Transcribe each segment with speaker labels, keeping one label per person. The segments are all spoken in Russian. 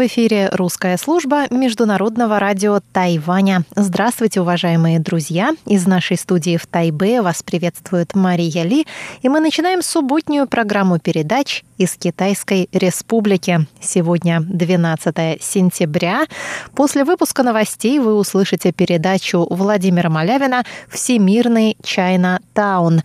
Speaker 1: В эфире русская служба Международного радио Тайваня. Здравствуйте, уважаемые друзья! Из нашей студии в Тайбе вас приветствует Мария Ли, и мы начинаем субботнюю программу передач из Китайской Республики. Сегодня 12 сентября. После выпуска новостей вы услышите передачу Владимира Малявина «Всемирный Чайна Таун».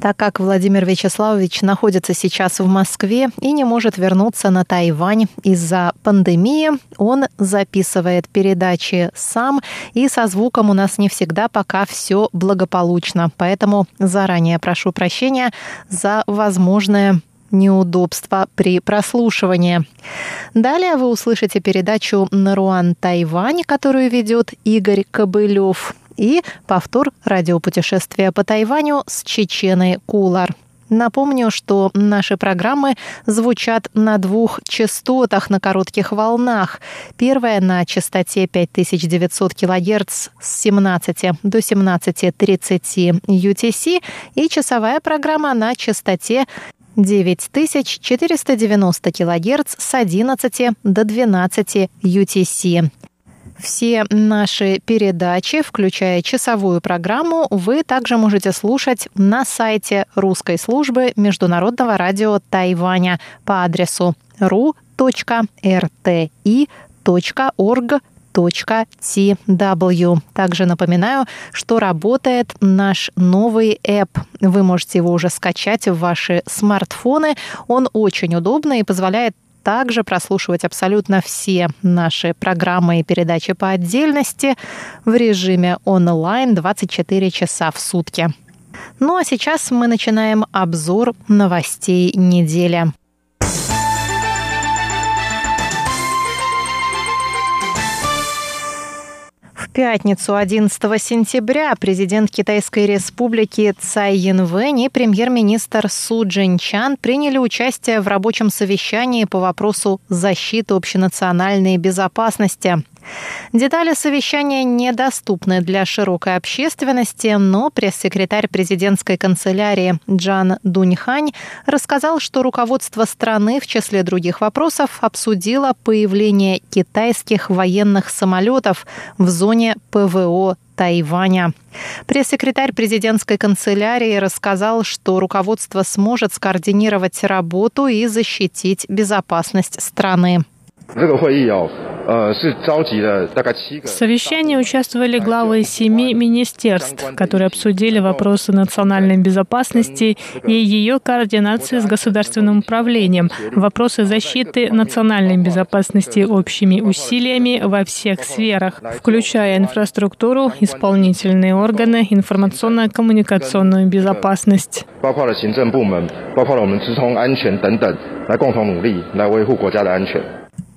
Speaker 1: Так как Владимир Вячеславович находится сейчас в Москве и не может вернуться на Тайвань из-за пандемии, он записывает передачи сам, и со звуком у нас не всегда пока все благополучно. Поэтому заранее прошу прощения за возможное неудобства при прослушивании. Далее вы услышите передачу «Наруан Тайвань», которую ведет Игорь Кобылев, и повтор радиопутешествия по Тайваню с Чеченой Кулар. Напомню, что наши программы звучат на двух частотах на коротких волнах. Первая на частоте 5900 кГц с 17 до 17.30 UTC и часовая программа на частоте 9490 кГц с 11 до 12 UTC. Все наши передачи, включая часовую программу, вы также можете слушать на сайте русской службы Международного радио Тайваня по адресу ru.rti.org tw. Также напоминаю, что работает наш новый app. Вы можете его уже скачать в ваши смартфоны. Он очень удобный и позволяет также прослушивать абсолютно все наши программы и передачи по отдельности в режиме онлайн 24 часа в сутки. Ну а сейчас мы начинаем обзор новостей недели. Пятницу, 11 сентября, президент Китайской республики Цай Янвэнь и премьер-министр Су Джинчан приняли участие в рабочем совещании по вопросу защиты общенациональной безопасности. Детали совещания недоступны для широкой общественности, но пресс-секретарь президентской канцелярии Джан Дуньхань рассказал, что руководство страны в числе других вопросов обсудило появление китайских военных самолетов в зоне ПВО Тайваня. Пресс-секретарь президентской канцелярии рассказал, что руководство сможет скоординировать работу и защитить безопасность страны.
Speaker 2: В совещании участвовали главы семи министерств, которые обсудили вопросы национальной безопасности и ее координации с государственным управлением, вопросы защиты национальной безопасности общими усилиями во всех сферах, включая инфраструктуру, исполнительные органы, информационно-коммуникационную безопасность.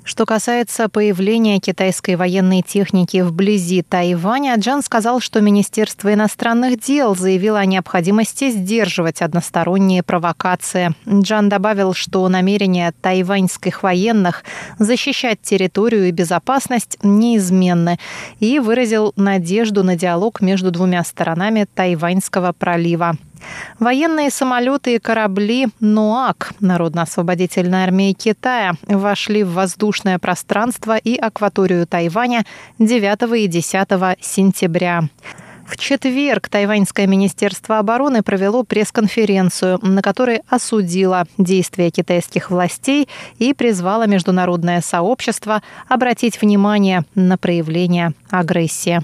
Speaker 1: Что касается появления китайской военной техники вблизи Тайваня, Джан сказал, что Министерство иностранных дел заявило о необходимости сдерживать односторонние провокации. Джан добавил, что намерения тайваньских военных защищать территорию и безопасность неизменны и выразил надежду на диалог между двумя сторонами Тайваньского пролива. Военные самолеты и корабли «Нуак» Народно-освободительной армии Китая вошли в воздушное пространство и акваторию Тайваня 9 и 10 сентября. В четверг Тайваньское министерство обороны провело пресс-конференцию, на которой осудило действия китайских властей и призвало международное сообщество обратить внимание на проявление агрессии.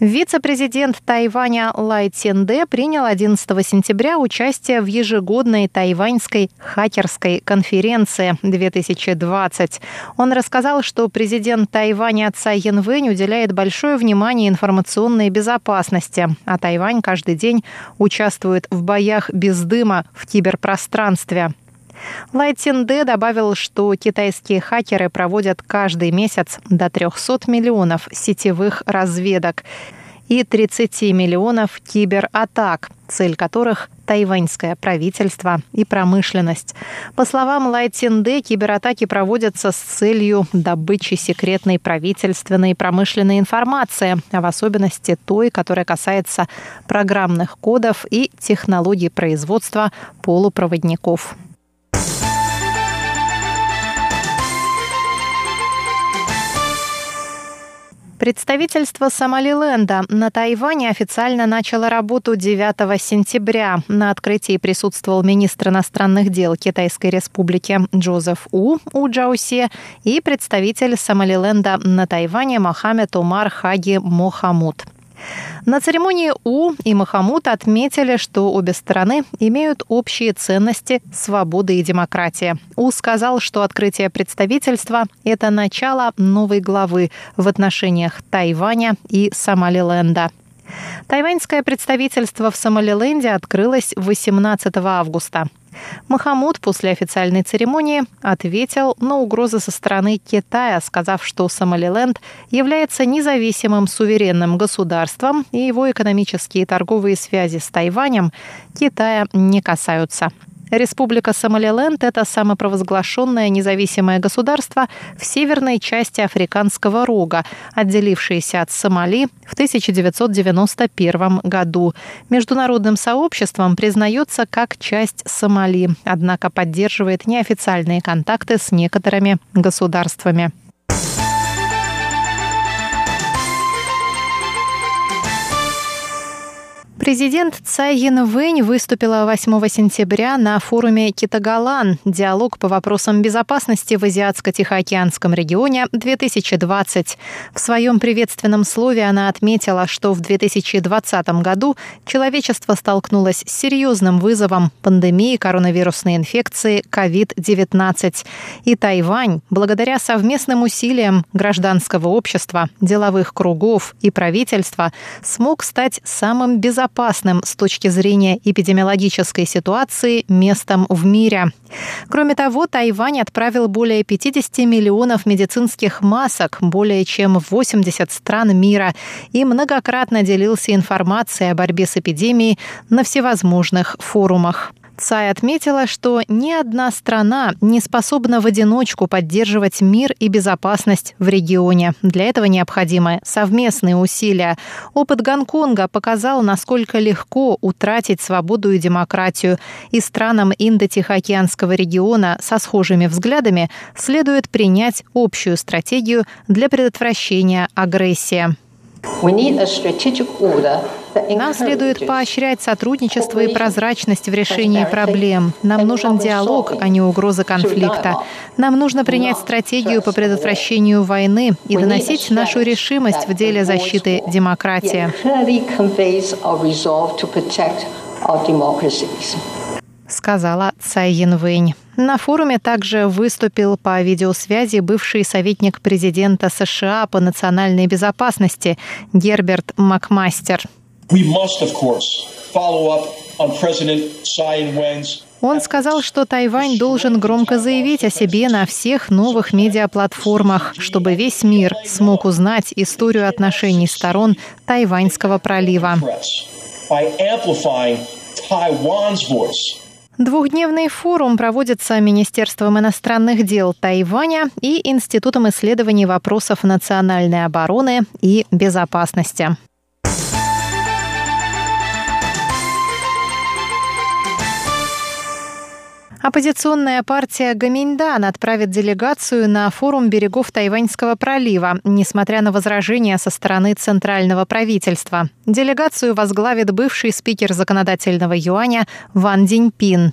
Speaker 1: Вице-президент Тайваня Лай Ценде принял 11 сентября участие в ежегодной тайваньской хакерской конференции 2020. Он рассказал, что президент Тайваня Цай Янвэнь уделяет большое внимание информационной безопасности, а Тайвань каждый день участвует в боях без дыма в киберпространстве. Лайтинде добавил, что китайские хакеры проводят каждый месяц до 300 миллионов сетевых разведок и 30 миллионов кибератак, цель которых – тайваньское правительство и промышленность. По словам Лай Цинде, кибератаки проводятся с целью добычи секретной правительственной и промышленной информации, а в особенности той, которая касается программных кодов и технологий производства полупроводников. Представительство Сомалиленда на Тайване официально начало работу 9 сентября. На открытии присутствовал министр иностранных дел Китайской республики Джозеф У У Джаусе и представитель Сомалиленда на Тайване Мохаммед Умар Хаги Мохамуд. На церемонии У и Махамуд отметили, что обе стороны имеют общие ценности свободы и демократии. У сказал, что открытие представительства – это начало новой главы в отношениях Тайваня и Сомалиленда. Тайваньское представительство в Сомалиленде открылось 18 августа. Махамуд после официальной церемонии ответил на угрозы со стороны Китая, сказав, что Сомалиленд является независимым суверенным государством и его экономические и торговые связи с Тайванем Китая не касаются. Республика Сомалиленд – это самопровозглашенное независимое государство в северной части Африканского рога, отделившееся от Сомали в 1991 году. Международным сообществом признается как часть Сомали, однако поддерживает неофициальные контакты с некоторыми государствами. Президент Цай Янвэнь выступила 8 сентября на форуме «Китагалан. Диалог по вопросам безопасности в Азиатско-Тихоокеанском регионе 2020». В своем приветственном слове она отметила, что в 2020 году человечество столкнулось с серьезным вызовом пандемии коронавирусной инфекции COVID-19. И Тайвань, благодаря совместным усилиям гражданского общества, деловых кругов и правительства, смог стать самым безопасным безопасным с точки зрения эпидемиологической ситуации местом в мире. Кроме того, Тайвань отправил более 50 миллионов медицинских масок более чем в 80 стран мира и многократно делился информацией о борьбе с эпидемией на всевозможных форумах. Цай отметила, что ни одна страна не способна в одиночку поддерживать мир и безопасность в регионе. Для этого необходимы совместные усилия. Опыт Гонконга показал, насколько легко утратить свободу и демократию. И странам Индо-Тихоокеанского региона со схожими взглядами следует принять общую стратегию для предотвращения агрессии. Нам следует поощрять сотрудничество и прозрачность в решении проблем. Нам нужен диалог, а не угроза конфликта. Нам нужно принять стратегию по предотвращению войны и доносить нашу решимость в деле защиты демократии сказала Цай Янвэнь. На форуме также выступил по видеосвязи бывший советник президента США по национальной безопасности Герберт Макмастер. Он сказал, что Тайвань должен громко заявить о себе на всех новых медиаплатформах, чтобы весь мир смог узнать историю отношений сторон Тайваньского пролива. Двухдневный форум проводится Министерством иностранных дел Тайваня и Институтом исследований вопросов национальной обороны и безопасности. Оппозиционная партия Гаминьдан отправит делегацию на форум берегов Тайваньского пролива, несмотря на возражения со стороны центрального правительства. Делегацию возглавит бывший спикер законодательного юаня Ван Диньпин.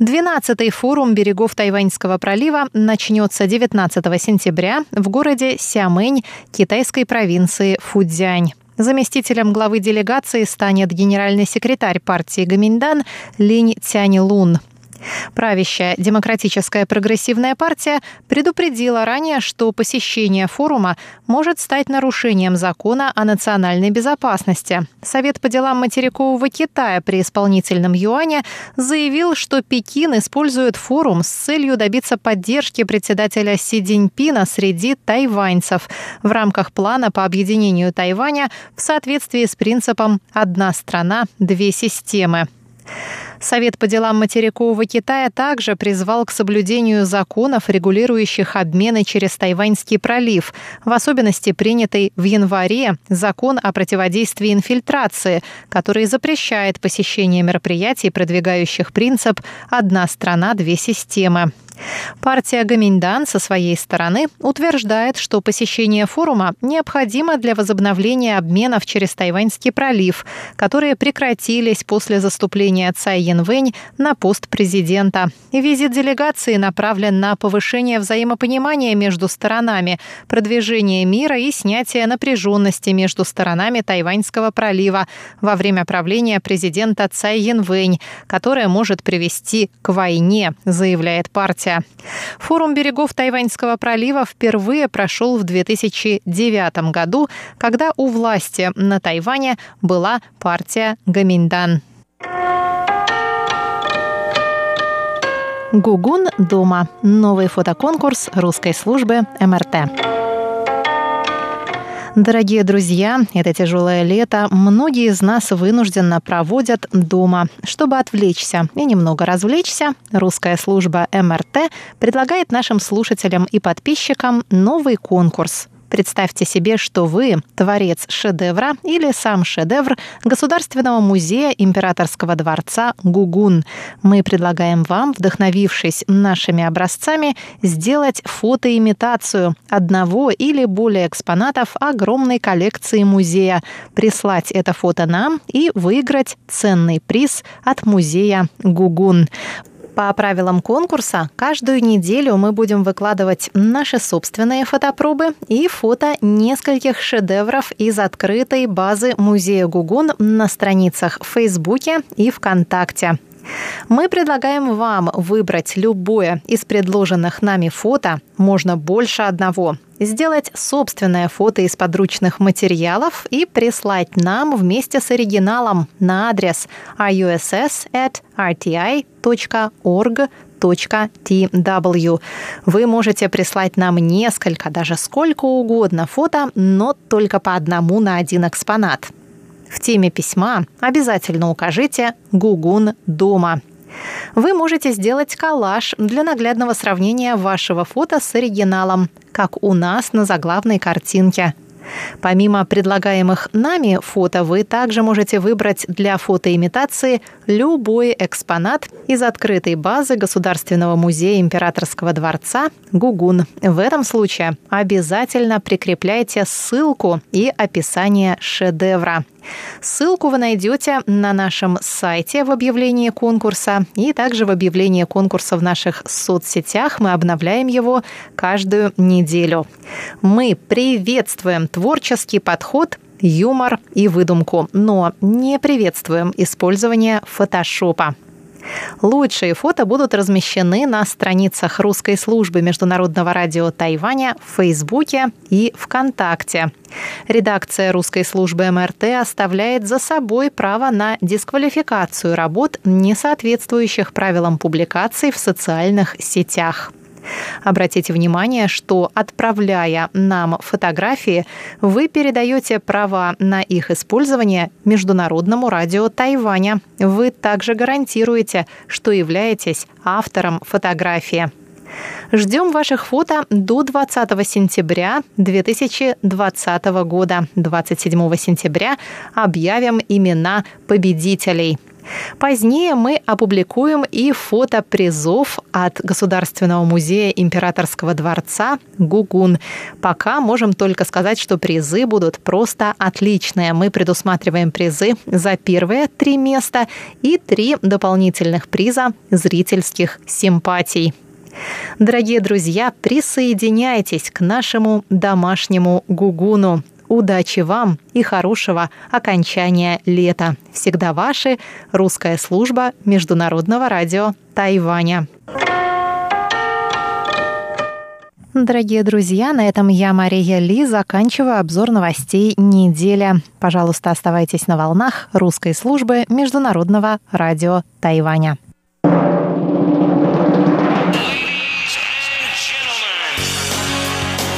Speaker 1: 12-й форум берегов Тайваньского пролива начнется 19 сентября в городе Сямэнь китайской провинции Фудзянь. Заместителем главы делегации станет генеральный секретарь партии Гаминьдан Линь Тянь Лун. Правящая Демократическая прогрессивная партия предупредила ранее, что посещение форума может стать нарушением закона о национальной безопасности. Совет по делам материкового Китая при исполнительном юане заявил, что Пекин использует форум с целью добиться поддержки председателя Си Цзиньпина среди тайваньцев в рамках плана по объединению Тайваня в соответствии с принципом «одна страна, две системы». Совет по делам материкового Китая также призвал к соблюдению законов, регулирующих обмены через Тайваньский пролив, в особенности принятый в январе закон о противодействии инфильтрации, который запрещает посещение мероприятий, продвигающих принцип «одна страна, две системы». Партия Гаминьдан со своей стороны утверждает, что посещение форума необходимо для возобновления обменов через Тайваньский пролив, которые прекратились после заступления Цай Янвэнь на пост президента. Визит делегации направлен на повышение взаимопонимания между сторонами, продвижение мира и снятие напряженности между сторонами Тайваньского пролива во время правления президента Цай Янвэнь, которое может привести к войне, заявляет партия Форум берегов Тайваньского пролива впервые прошел в 2009 году, когда у власти на Тайване была партия Гаминьдан. Гугун дома. Новый фотоконкурс русской службы МРТ. Дорогие друзья, это тяжелое лето многие из нас вынужденно проводят дома. Чтобы отвлечься и немного развлечься, русская служба МРТ предлагает нашим слушателям и подписчикам новый конкурс – Представьте себе, что вы творец шедевра или сам шедевр Государственного музея Императорского дворца Гугун. Мы предлагаем вам, вдохновившись нашими образцами, сделать фотоимитацию одного или более экспонатов огромной коллекции музея, прислать это фото нам и выиграть ценный приз от музея Гугун. По правилам конкурса, каждую неделю мы будем выкладывать наши собственные фотопробы и фото нескольких шедевров из открытой базы музея Гугун на страницах в Фейсбуке и ВКонтакте. Мы предлагаем вам выбрать любое из предложенных нами фото, можно больше одного, сделать собственное фото из подручных материалов и прислать нам вместе с оригиналом на адрес iuss@rti.org.tw. Вы можете прислать нам несколько, даже сколько угодно фото, но только по одному на один экспонат. В теме письма обязательно укажите «Гугун дома». Вы можете сделать коллаж для наглядного сравнения вашего фото с оригиналом, как у нас на заглавной картинке – Помимо предлагаемых нами фото, вы также можете выбрать для фотоимитации любой экспонат из открытой базы Государственного музея Императорского дворца Гугун. В этом случае обязательно прикрепляйте ссылку и описание шедевра. Ссылку вы найдете на нашем сайте в объявлении конкурса и также в объявлении конкурса в наших соцсетях. Мы обновляем его каждую неделю. Мы приветствуем творческий подход юмор и выдумку, но не приветствуем использование фотошопа. Лучшие фото будут размещены на страницах русской службы Международного радио Тайваня в Фейсбуке и ВКонтакте. Редакция русской службы МРТ оставляет за собой право на дисквалификацию работ, не соответствующих правилам публикаций в социальных сетях. Обратите внимание, что отправляя нам фотографии, вы передаете права на их использование Международному радио Тайваня. Вы также гарантируете, что являетесь автором фотографии. Ждем ваших фото до 20 сентября 2020 года. 27 сентября объявим имена победителей. Позднее мы опубликуем и фото призов от Государственного музея Императорского дворца Гугун. Пока можем только сказать, что призы будут просто отличные. Мы предусматриваем призы за первые три места и три дополнительных приза зрительских симпатий. Дорогие друзья, присоединяйтесь к нашему домашнему гугуну. Удачи вам и хорошего окончания лета. Всегда ваши. Русская служба Международного радио Тайваня. Дорогие друзья, на этом я, Мария Ли, заканчиваю обзор новостей недели. Пожалуйста, оставайтесь на волнах русской службы Международного радио Тайваня.